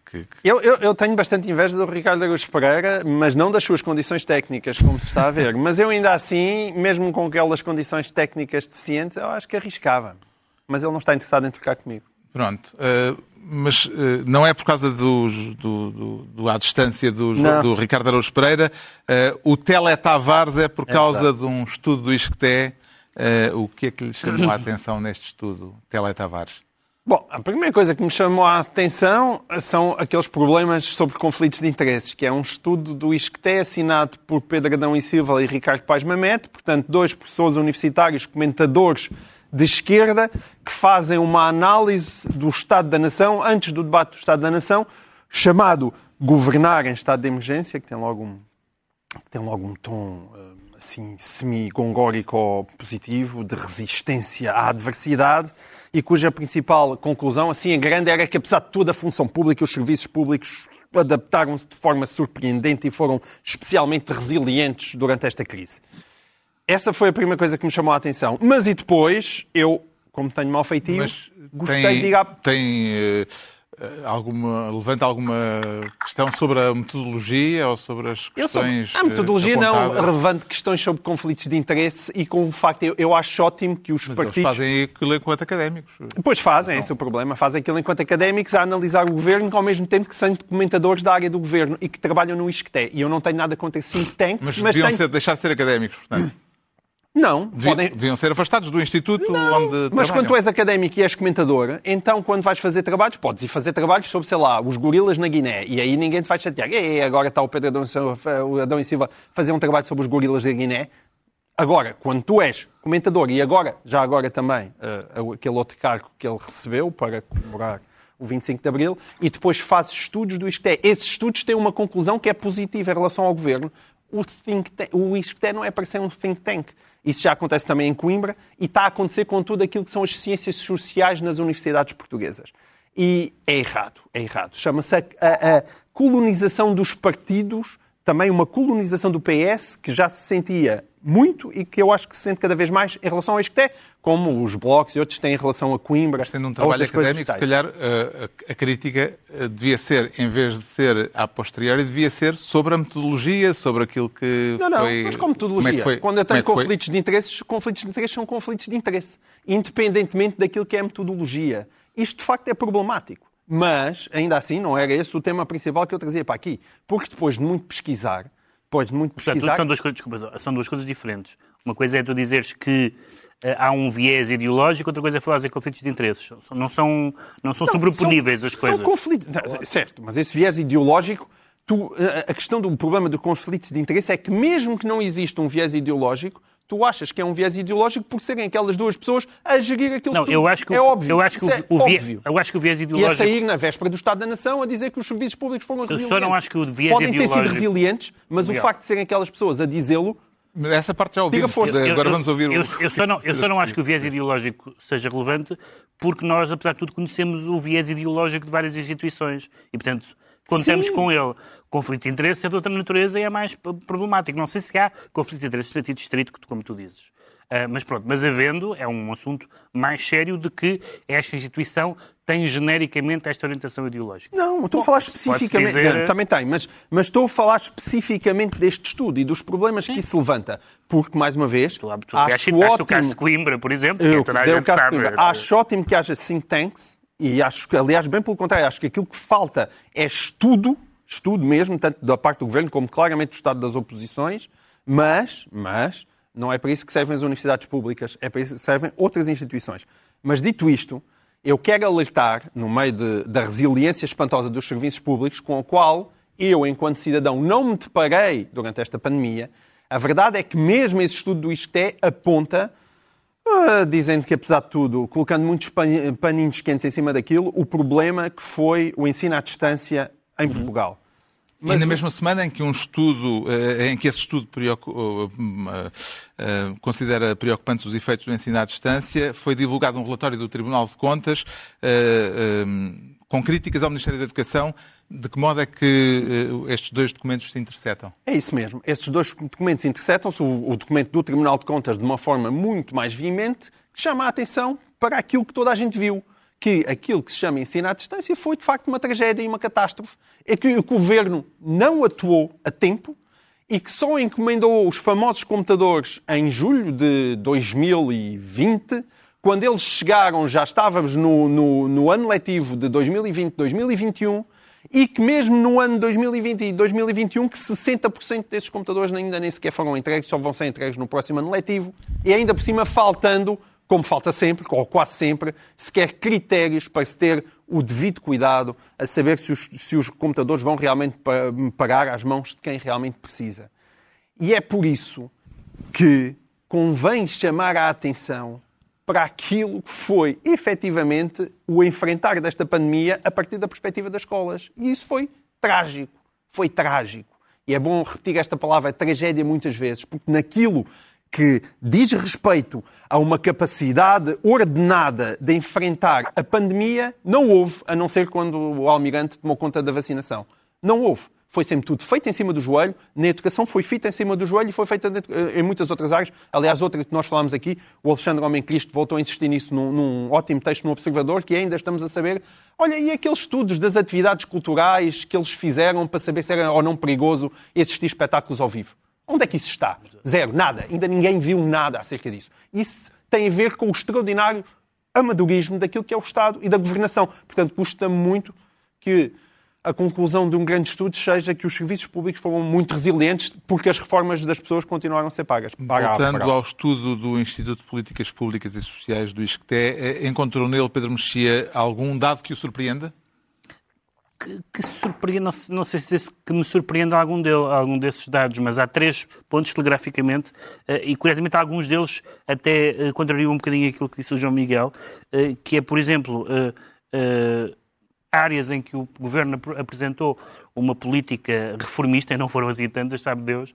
que, que... Eu, eu, eu, tenho bastante inveja do Ricardo Araújo Pereira, mas não das suas condições técnicas, como se está a ver. [laughs] mas eu ainda assim, mesmo com aquelas condições técnicas deficientes, eu acho que arriscava. Mas ele não está interessado em trocar comigo. Pronto. Uh, mas uh, não é por causa do, do, do, do à distância do, do, Ricardo Araújo Pereira. Uh, o Tavares é por é causa de um estudo do ISCTE. O que é que lhe chamou a atenção neste estudo, Tavares? Bom, a primeira coisa que me chamou a atenção são aqueles problemas sobre conflitos de interesses, que é um estudo do ISCTE assinado por Pedro Adão e Silva e Ricardo Paz Mamete, portanto, dois professores universitários, comentadores de esquerda que fazem uma análise do Estado da Nação antes do debate do Estado da Nação, chamado Governar em Estado de Emergência, que tem logo um, tem logo um tom eh, assim semi-gongórico positivo de resistência à adversidade e cuja principal conclusão, assim em grande, era que apesar de toda a função pública, os serviços públicos adaptaram-se de forma surpreendente e foram especialmente resilientes durante esta crise. Essa foi a primeira coisa que me chamou a atenção. Mas e depois, eu, como tenho mal feitio, Mas gostei tem, de ir à... Tem uh, alguma, levanta alguma questão sobre a metodologia ou sobre as questões sou, A metodologia uh, não, relevante questões sobre conflitos de interesse e com o facto, eu, eu acho ótimo que os Mas partidos... Eles fazem aquilo enquanto académicos. Pois fazem, não. esse é o problema. Fazem aquilo enquanto académicos a analisar o governo ao mesmo tempo que são documentadores da área do governo e que trabalham no ISCTE. E eu não tenho nada contra think tanks, mas, mas deviam tenho... ser, deixar de ser académicos, portanto. Não. Deviam, podem... deviam ser afastados do instituto não, onde. Mas trabalham. quando tu és académico e és comentador, então quando vais fazer trabalhos, podes ir fazer trabalhos sobre, sei lá, os gorilas na Guiné. E aí ninguém te vai chatear. E agora está o Pedro Adão, e Silva fazer um trabalho sobre os gorilas da Guiné. Agora, quando tu és comentador, e agora, já agora também, uh, aquele outro cargo que ele recebeu para comemorar o 25 de Abril, e depois fazes estudos do ISCTE. Esses estudos têm uma conclusão que é positiva em relação ao governo. O, think tank, o ISCTE não é para ser um think tank. Isso já acontece também em Coimbra e está a acontecer com tudo aquilo que são as ciências sociais nas universidades portuguesas. E é errado, é errado. Chama-se a, a, a, colonização dos partidos, também uma colonização do PS, que já se sentia muito e que eu acho que se sente cada vez mais em relação a isto que é, como os blocos e outros têm em relação a Coimbra. Mas tendo um trabalho académico, se calhar eh, a, crítica eh, devia ser, em vez de ser a posteriori, devia ser sobre a metodologia, sobre aquilo que Não, não, foi... mas com metodologia. É Quando eu tenho é conflitos de interesses, conflitos de interesses são conflitos de interesse, independentemente daquilo que é a metodologia. Isto, de facto, é problemático. Mas, ainda assim, não era esse o tema principal que eu trazia para aqui. Porque depois de muito pesquisar, Podes muito pesquisar. são, duas coisas, desculpa, são duas coisas diferentes. Uma coisa é tu dizeres que uh, há um viés ideológico, outra coisa é falar em conflitos de interesses. Não são, não são não, sobreponíveis são, as coisas. São conflitos. Certo, mas esse viés ideológico tu, a questão do problema do conflitos de interesse é que mesmo que não exista um viés ideológico, tu achas que é um viés ideológico por serem aquelas duas pessoas a gerir aquilo não, eu acho que é óbvio. Eu acho que o, é o viés, eu acho que o viés ideológico... E a sair na véspera do Estado da Nação a dizer que os serviços públicos foram resilientes. Eu só não acho que o viés Podem ideológico... ter sido resilientes, mas o facto de serem aquelas pessoas a dizê-lo essa parte já ouvimos. Agora vamos ouvir o... eu, eu, só não, eu só não acho que o viés [laughs] ideológico seja relevante porque nós, apesar de tudo, conhecemos o viés ideológico de várias instituições e, portanto, contamos Sim. com ele conflito de interesse é de outra natureza e é mais problemático. Não sei se há conflito de interesse sentido estrito, como tu dizes. Uh, mas pronto, mas havendo, é um assunto mais sério de que esta instituição tem genericamente esta orientação ideológica. Não, estou Bom, a falar especificamente. Dizer... Não, também tem, mas, mas estou a falar especificamente deste estudo e dos problemas Sim. que isso levanta. Porque, mais uma vez, tu, tu acho ótimo... o caso de Coimbra, por exemplo, que toda a gente sabe. Acho ótimo que haja think tanks e acho que, aliás, bem pelo contrário, acho que aquilo que falta é estudo estudo mesmo, tanto da parte do governo como claramente do Estado das oposições, mas, mas não é para isso que servem as universidades públicas, é para isso que servem outras instituições. Mas dito isto, eu quero alertar, no meio de, da resiliência espantosa dos serviços públicos, com a qual eu, enquanto cidadão, não me deparei durante esta pandemia, a verdade é que mesmo esse estudo do ISCTE aponta, uh, dizendo que, apesar de tudo, colocando muitos paninhos quentes em cima daquilo, o problema que foi o ensino à distância em uhum. Portugal. Mas e na mesma semana em que um estudo, eh, em que esse estudo eh, eh, considera preocupantes os efeitos do ensino à distância, foi divulgado um relatório do Tribunal de Contas com críticas ao Ministério da Educação. De que modo é que estes dois documentos se interceptam? É isso mesmo. Estes dois documentos interceptam-se. O, documento do Tribunal de Contas de uma forma muito mais veemente, que chama a atenção para aquilo que toda a gente viu que aquilo que se chama ensino à distância foi de facto uma tragédia e uma catástrofe. É que o governo não atuou a tempo e que só encomendou os famosos computadores em julho de 2020. Quando eles chegaram, já estávamos no, no, no ano letivo de 2020-2021 e que mesmo no ano 2020 e 2021 que 60% desses computadores ainda nem sequer foram entregues, só vão ser entregues no próximo ano letivo e ainda por cima faltando como falta sempre, ou quase sempre, sequer critérios para se ter o devido cuidado a saber se os, se os computadores vão realmente pagar às mãos de quem realmente precisa. E é por isso que convém chamar a atenção para aquilo que foi efetivamente o enfrentar desta pandemia a partir da perspectiva das escolas. E isso foi trágico. Foi trágico. E é bom repetir esta palavra tragédia muitas vezes, porque naquilo que diz respeito a uma capacidade ordenada de enfrentar a pandemia, não houve, a não ser quando o almirante tomou conta da vacinação. Não houve. Foi sempre tudo feito em cima do joelho. Na educação foi feita em cima do joelho e foi feita em muitas outras áreas. Aliás, outra que nós falámos aqui, o Alexandre Homem Cristo voltou a insistir nisso num, num ótimo texto no Observador, que ainda estamos a saber. Olha, e aqueles estudos das atividades culturais que eles fizeram para saber se era ou não perigoso assistir espetáculos ao vivo? Onde é que isso está? Zero, nada. Ainda ninguém viu nada acerca disso. Isso tem a ver com o extraordinário amadorismo daquilo que é o Estado e da governação. Portanto, custa muito que a conclusão de um grande estudo seja que os serviços públicos foram muito resilientes porque as reformas das pessoas continuaram a ser pagas. Voltando ao estudo do Instituto de Políticas Públicas e Sociais do ISCTE, eh, encontrou nele, Pedro Mexia, algum dado que o surpreenda? Que, que surpreende, não, não, sei se esse, que me surpreende algum, dele, algum desses dados, mas há três pontos telegraficamente, uh, e curiosamente alguns deles até uh, contrariam um bocadinho aquilo que disse o João Miguel, uh, que é, por exemplo, áreas em que o governo apresentou uma política reformista, [laughs] e não foram assim tantas, sabe Deus,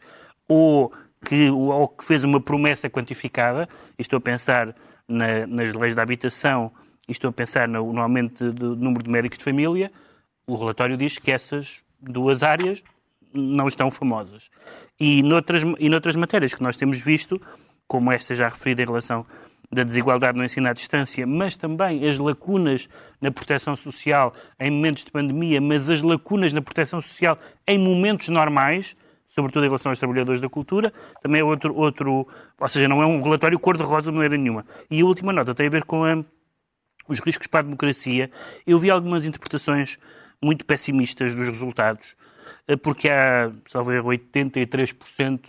ou que, ou que fez uma promessa quantificada, estou a pensar na, nas leis da habitação, estou a pensar no, no aumento do número de médicos de família, o relatório diz que essas duas áreas não estão famosas. E noutras, e noutras matérias que nós temos visto, como esta já referida em relação da desigualdade no ensino à distância, mas também as lacunas na proteção social em momentos de pandemia, mas as lacunas na proteção social em momentos normais, sobretudo em relação aos trabalhadores da cultura, também é outro, outro ou seja, não é um relatório cor-de-rosa de maneira nenhuma. E a última nota tem a ver com a, os riscos para a democracia. Eu vi algumas interpretações muito pessimistas dos resultados, eh, porque há, salvo erro, 83%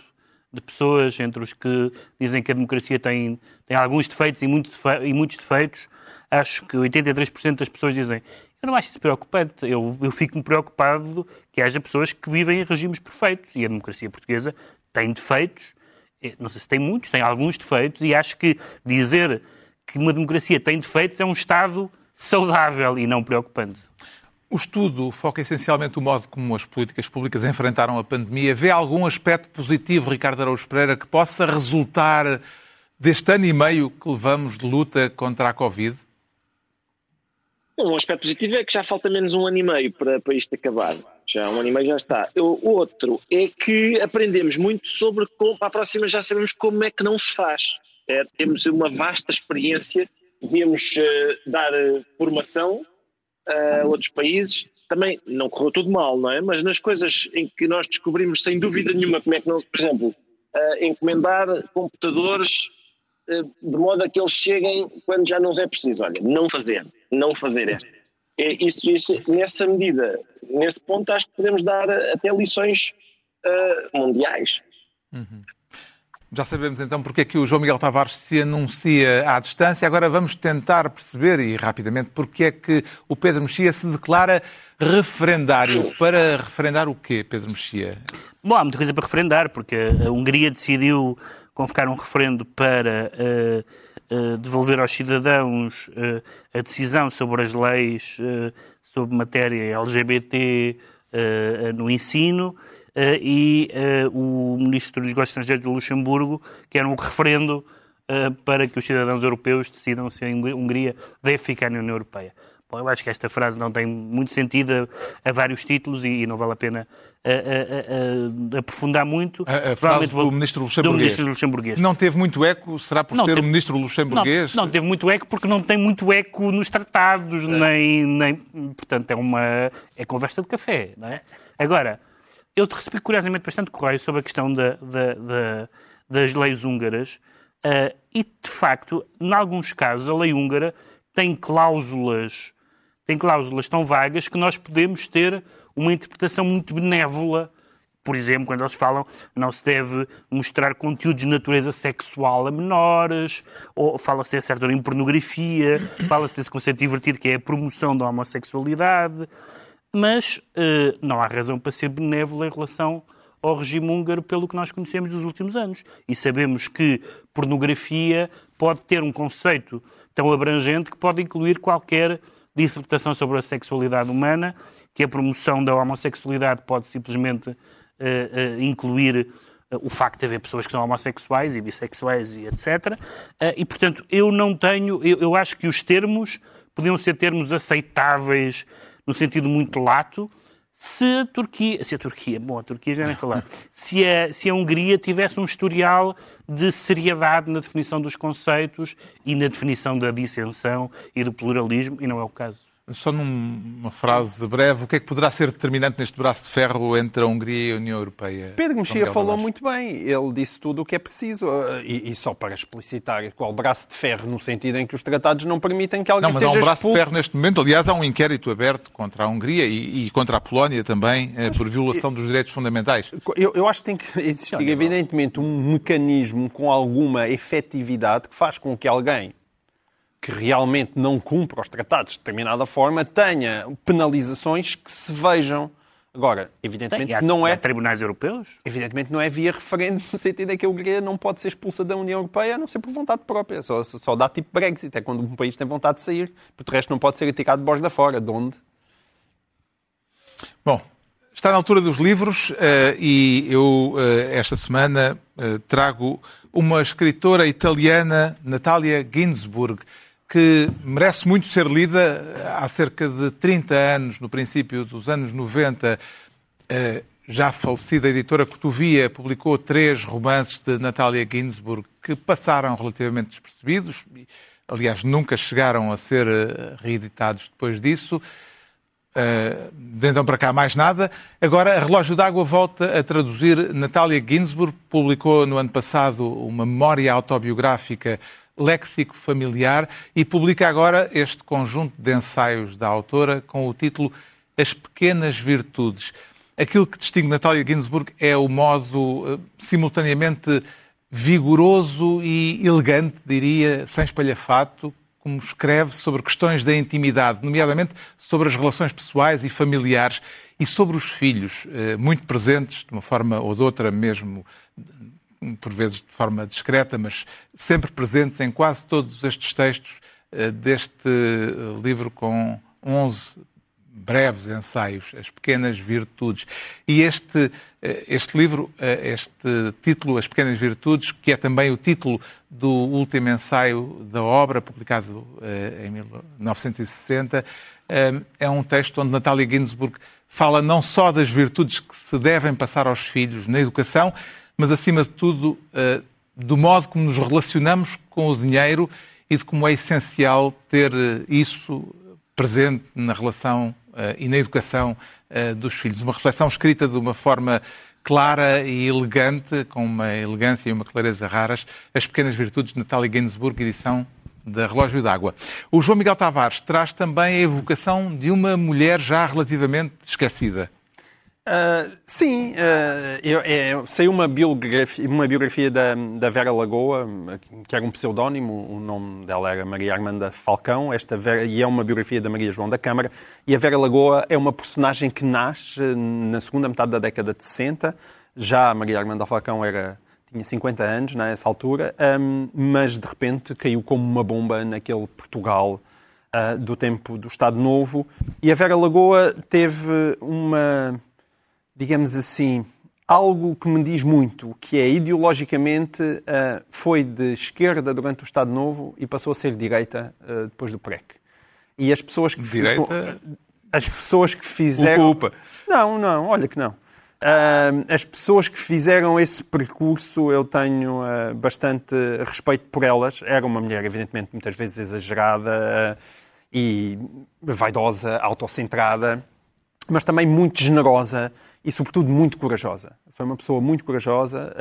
de pessoas, entre os que dizem que a democracia tem, tem alguns defeitos e, muito e muitos defeitos, acho que 83% das pessoas dizem eu não acho isso preocupante. Eu, eu fico-me preocupado que haja pessoas que vivem em regimes perfeitos. E a democracia portuguesa tem defeitos. Não sei se tem muitos, tem alguns defeitos. E acho que dizer que uma democracia tem defeitos é um Estado saudável e não preocupante. O estudo foca essencialmente o modo como as políticas públicas enfrentaram a pandemia. Vê algum aspecto positivo, Ricardo Araújo Pereira, que possa resultar deste ano e meio que levamos de luta contra a Covid? Um aspecto positivo é que já falta menos um ano e meio para, para isto acabar. Já um ano e meio já está. O outro é que aprendemos muito sobre como, para a próxima já sabemos como é que não se faz. É, temos uma vasta experiência, devíamos uh, dar uh, formação a outros países. Também não correu tudo mal, não é? Mas nas coisas em que nós descobrimos sem dúvida nenhuma como é que não, por exemplo, encomendar computadores de modo a que eles cheguem quando já não é preciso. Olha, não fazer, não fazer esta. É, isso, isso, nessa medida, nesse ponto, acho que podemos dar até lições uh, mundiais. Uhum. Já sabemos então porque é que o João Miguel Tavares se anuncia à distância. Agora vamos tentar perceber, e rapidamente, porque é que o Pedro Mexia se declara referendário. Para referendar o quê, Pedro Mexia? Bom, há muita coisa para referendar, porque a Hungria decidiu convocar um referendo para uh, uh, devolver aos cidadãos uh, a decisão sobre as leis sobre matéria LGBT no ensino e o ministro dos Negócios Estrangeiros do Luxemburgo quer um referendo para que os cidadãos europeus decidam se a Hungria deve ficar na União Europeia. Bom, eu acho que esta frase não tem muito sentido a, a vários títulos e, e, não vale a pena a, a, aprofundar muito. A, frase do, ministro luxemburguês. do ministro luxemburguês. Não teve muito eco? Será por não ser teve, o ministro luxemburguês? Não, não, teve muito eco porque não tem muito eco nos tratados, é. nem, nem... Portanto, é uma... é conversa de café, não é? Agora, eu recebi curiosamente bastante correio sobre a questão da, da, da, das leis húngaras uh, e, de facto, em alguns casos, a lei húngara tem cláusulas tem cláusulas tão vagas que nós podemos ter uma interpretação muito benévola. Por exemplo, quando eles falam não se deve mostrar conteúdos de natureza sexual a menores, ou fala-se, a certa em pornografia, fala-se desse conceito divertido que é a promoção da homossexualidade, mas eh, não há razão para ser benévola em relação ao regime húngaro pelo que nós conhecemos dos últimos anos. E sabemos que pornografia pode ter um conceito tão abrangente que pode incluir qualquer dissertação sobre a sexualidade humana, que a promoção da homossexualidade pode simplesmente uh, uh, incluir uh, o facto de haver pessoas que são homossexuais e bissexuais e etc. e, portanto, eu não tenho. Eu, eu, acho que os termos podiam ser termos aceitáveis no sentido muito lato. Se a Turquia, se a Turquia, bom, a Turquia já nem falar, [laughs] se a, se a Hungria tivesse um historial de seriedade na definição dos conceitos e na definição da dissensão e do pluralismo, e não é o caso. Só numa frase Sim. breve, o que é que poderá ser determinante neste braço de ferro entre a Hungria e a União Europeia? Pedro Mexia falou muito bem, ele disse tudo o que é preciso. Uh, e, e, só para explicitar qual braço de ferro, no sentido em que os tratados não permitem que alguém seja Não, mas há um braço expulso. de ferro neste momento. Aliás, há um inquérito aberto contra a Hungria e, e contra a Polónia também, eh, mas, por violação dos direitos fundamentais. Eu, eu acho que tem que [laughs] existir, evidentemente, um mecanismo com alguma efetividade que faz com que alguém que realmente não cumpra os tratados de determinada forma tenha penalizações que se vejam. Agora, evidentemente há, não é... Há tribunais europeus? Evidentemente não é via referendo, no sentido em que a Hungria não pode ser expulsa da União Europeia a não ser por vontade própria. Só, só dá tipo Brexit, é quando um país tem vontade de sair. Porque o resto não pode ser aticado de borda fora. De onde? Bom, está na altura dos livros uh, e eu, uh, esta semana, uh, trago uma escritora italiana, Natalia Ginsburg, que merece muito ser lida. Há cerca de 30 anos, no princípio dos anos 90, eh, já falecida editora Cotovia publicou três romances de Natalia Ginsburg que passaram relativamente despercebidos. Aliás, nunca chegaram a ser eh, reeditados depois disso. Uh, de então para cá mais nada. Agora, Relógio d'Água volta a traduzir Natalia Ginsburg, publicou no ano passado uma memória autobiográfica léxico familiar e publica agora este conjunto de ensaios da autora com o título As Pequenas Virtudes. aquilo que distingue Natália Ginsburg é o modo simultaneamente vigoroso e elegante, diria, sem espalhafato, como escreve sobre questões da intimidade, nomeadamente sobre as relações pessoais e familiares e sobre os filhos, eh, muito presentes, de uma forma ou de outra, mesmo por vezes de forma discreta, mas sempre presentes em quase todos estes textos eh, deste eh, livro com 11 breves ensaios, As Pequenas Virtudes. E este, este livro, este título, As Pequenas Virtudes, que é também o título do último ensaio da obra, publicado em 1960, é um texto onde Natália Ginsburg fala não só das virtudes que se devem passar aos filhos na educação, mas acima de tudo eh, do modo como nos relacionamos com o dinheiro e de como é essencial ter eh, isso presente na relação eh, e na educação dos filhos. Uma reflexão escrita de uma forma clara e elegante, com uma elegância e uma clareza raras, As Pequenas Virtudes de Natalie Gainsbourg, edição da Relógio d'Água. O João Miguel Tavares traz também a evocação de uma mulher já relativamente esquecida. Uh, sim, uh, eu, eu, sei uma biografia, uma biografia da, da, Vera Lagoa, que era um pseudónimo, o nome dela era Maria Armanda Falcão, esta Vera, e é uma biografia da Maria João da Câmara, e a Vera Lagoa é uma personagem que nasce na segunda metade da década de 60, já a Maria Armanda Falcão era tinha 50 anos nessa altura, um, mas de repente caiu como uma bomba naquele Portugal uh, do tempo do Estado Novo. E a Vera Lagoa teve uma, digamos assim, algo que me diz muito, que é ideologicamente uh, foi de esquerda durante o Estado Novo e passou a ser de direita uh, depois do PREC. E as pessoas que direita as pessoas que fizeram upa, upa. não, não, olha que não. As pessoas que fizeram esse percurso, eu tenho uh, bastante respeito por elas. Era uma mulher, evidentemente, muitas vezes exagerada e vaidosa, autocentrada, mas também muito generosa e, sobretudo, muito corajosa. Foi uma pessoa muito corajosa.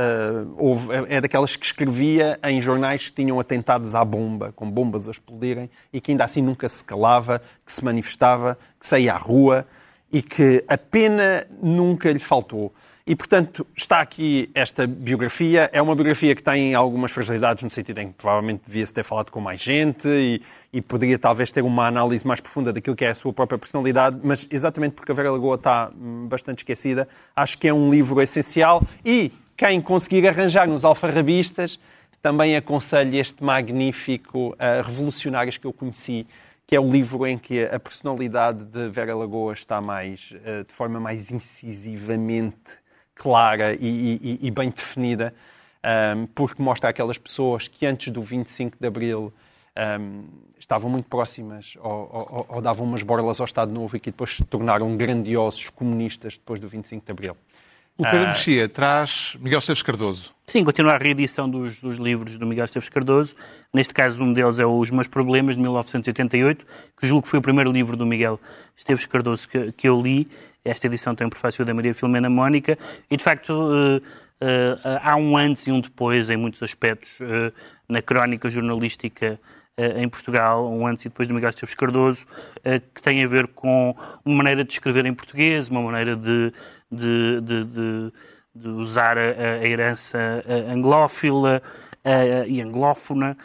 Houve, é daquelas que escrevia em jornais que tinham atentados à bomba, com bombas a explodirem, e que ainda assim nunca se calava, que se manifestava, que saía à rua e que a pena nunca lhe faltou. E, portanto, está aqui esta biografia. É uma biografia que tem algumas fragilidades, no sentido em que provavelmente devia-se ter falado com mais gente e, e, poderia talvez ter uma análise mais profunda daquilo que é a sua própria personalidade, mas exatamente porque a Vera Lagoa está hum, bastante esquecida, acho que é um livro essencial e quem conseguir arranjar nos alfarrabistas, também aconselho este magnífico uh, Revolucionários que eu conheci, que é o livro em que a personalidade de Vera Lagoa está mais, eh, de forma mais incisivamente clara e, e, e bem definida, um, porque mostra aquelas pessoas que antes do 25 de Abril um, estavam muito próximas ou, ou, ou, davam umas borlas ao Estado Novo e que depois se tornaram grandiosos comunistas depois do 25 de Abril. O Pedro ah, Mexia traz Miguel Esteves Cardoso. Sim, continua a reedição dos, dos, livros do Miguel Esteves Cardoso. Neste caso, um deles é Os Meus Problemas, de 1988, que julgo que foi o primeiro livro do Miguel Esteves Cardoso que, que eu li. Esta edição tem o prefácio da Maria Filomena Mónica. E, de facto, uh, uh, há um antes e um depois, em muitos aspectos, uh, na crónica jornalística em Portugal, um antes e depois do Miguel Esteves Cardoso, que tem a ver com uma maneira de escrever em português, uma maneira de de, de, de, de usar a, a, herança anglófila e anglófona,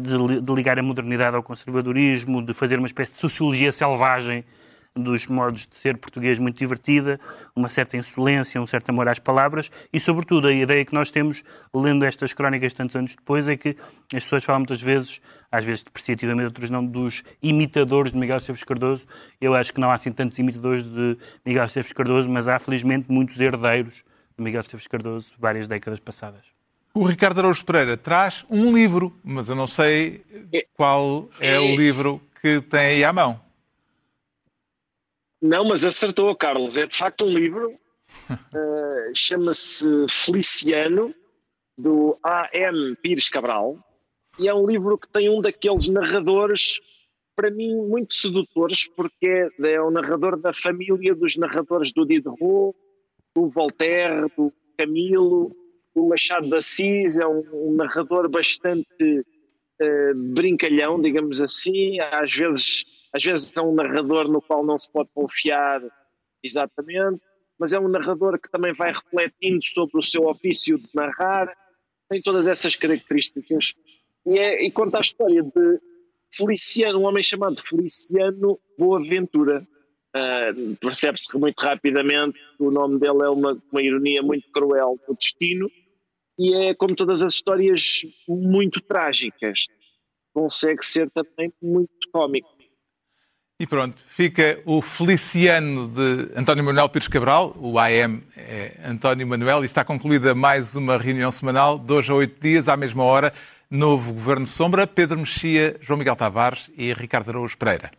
de, de, ligar a modernidade ao conservadorismo, de fazer uma espécie de sociologia selvagem dos modos de ser português muito divertida, uma certa insolência, um certo amor às palavras e, sobretudo, a ideia que nós temos, lendo estas crónicas tantos anos depois, é que as pessoas falam muitas vezes, às vezes depreciativamente, outros não, dos imitadores de Miguel Esteves Cardoso. Eu acho que não há assim tantos imitadores de Miguel Esteves Cardoso, mas há, felizmente, muitos herdeiros de Miguel Esteves Cardoso várias décadas passadas. O Ricardo Araújo Pereira traz um livro, mas eu não sei qual é o livro que tem aí à mão. Não, mas acertou, Carlos. É de facto um livro. Uh, [laughs] Chama-se Feliciano, do A.M. Pires Cabral. E é um livro que tem um daqueles narradores, para mim, muito sedutores, porque é, é o narrador da família dos narradores do Diderot, do Voltaire, do Camilo, do Machado de Assis. É um, um narrador bastante uh, brincalhão, digamos assim. Às vezes às vezes é um narrador no qual não se pode confiar exatamente, mas é um narrador que também vai refletindo sobre o seu ofício de narrar, tem todas essas características. E, é, e conta a história de Feliciano, um homem chamado Feliciano Boaventura. Uh, Percebe-se que muito rapidamente o nome dele é uma, uma ironia muito cruel do destino, e é como todas as histórias muito trágicas. Consegue ser também muito cómico. E pronto, fica o Feliciano de António Manuel Pires Cabral, o AM é António Manuel, e está concluída mais uma reunião semanal, dois a oito dias, à mesma hora, novo Governo Sombra, Pedro Mexia, João Miguel Tavares e Ricardo Araújo Pereira.